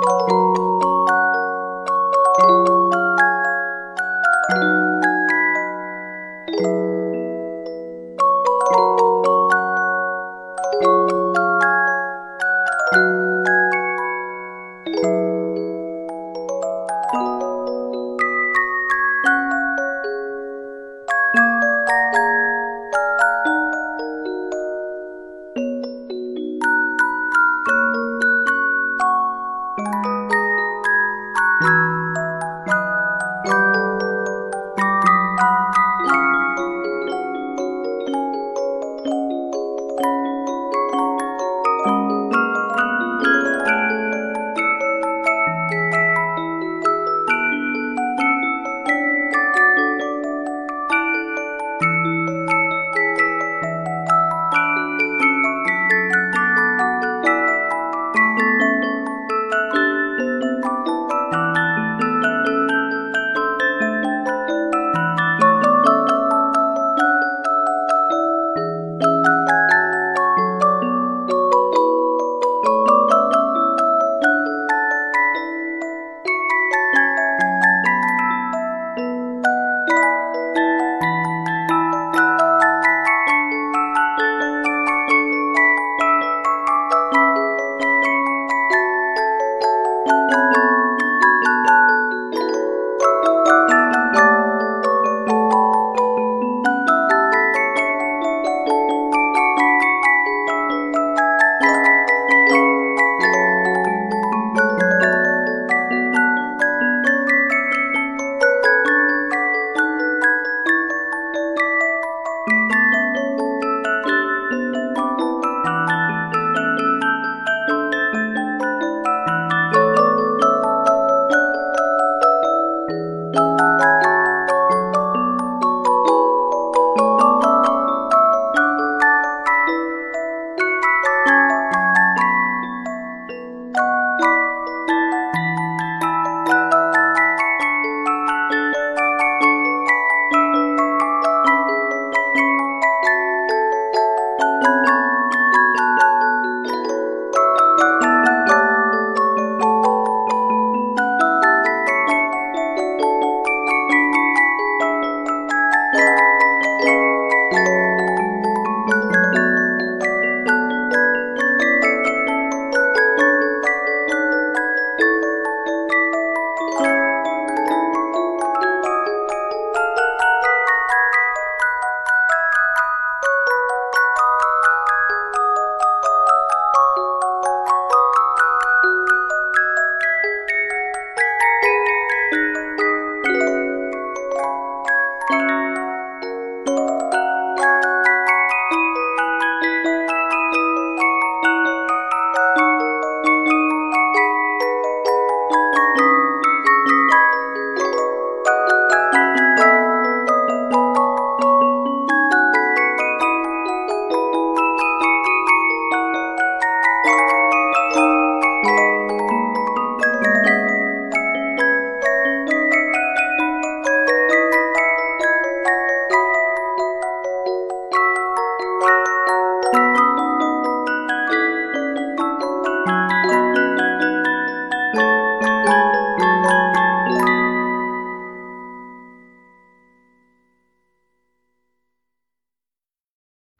you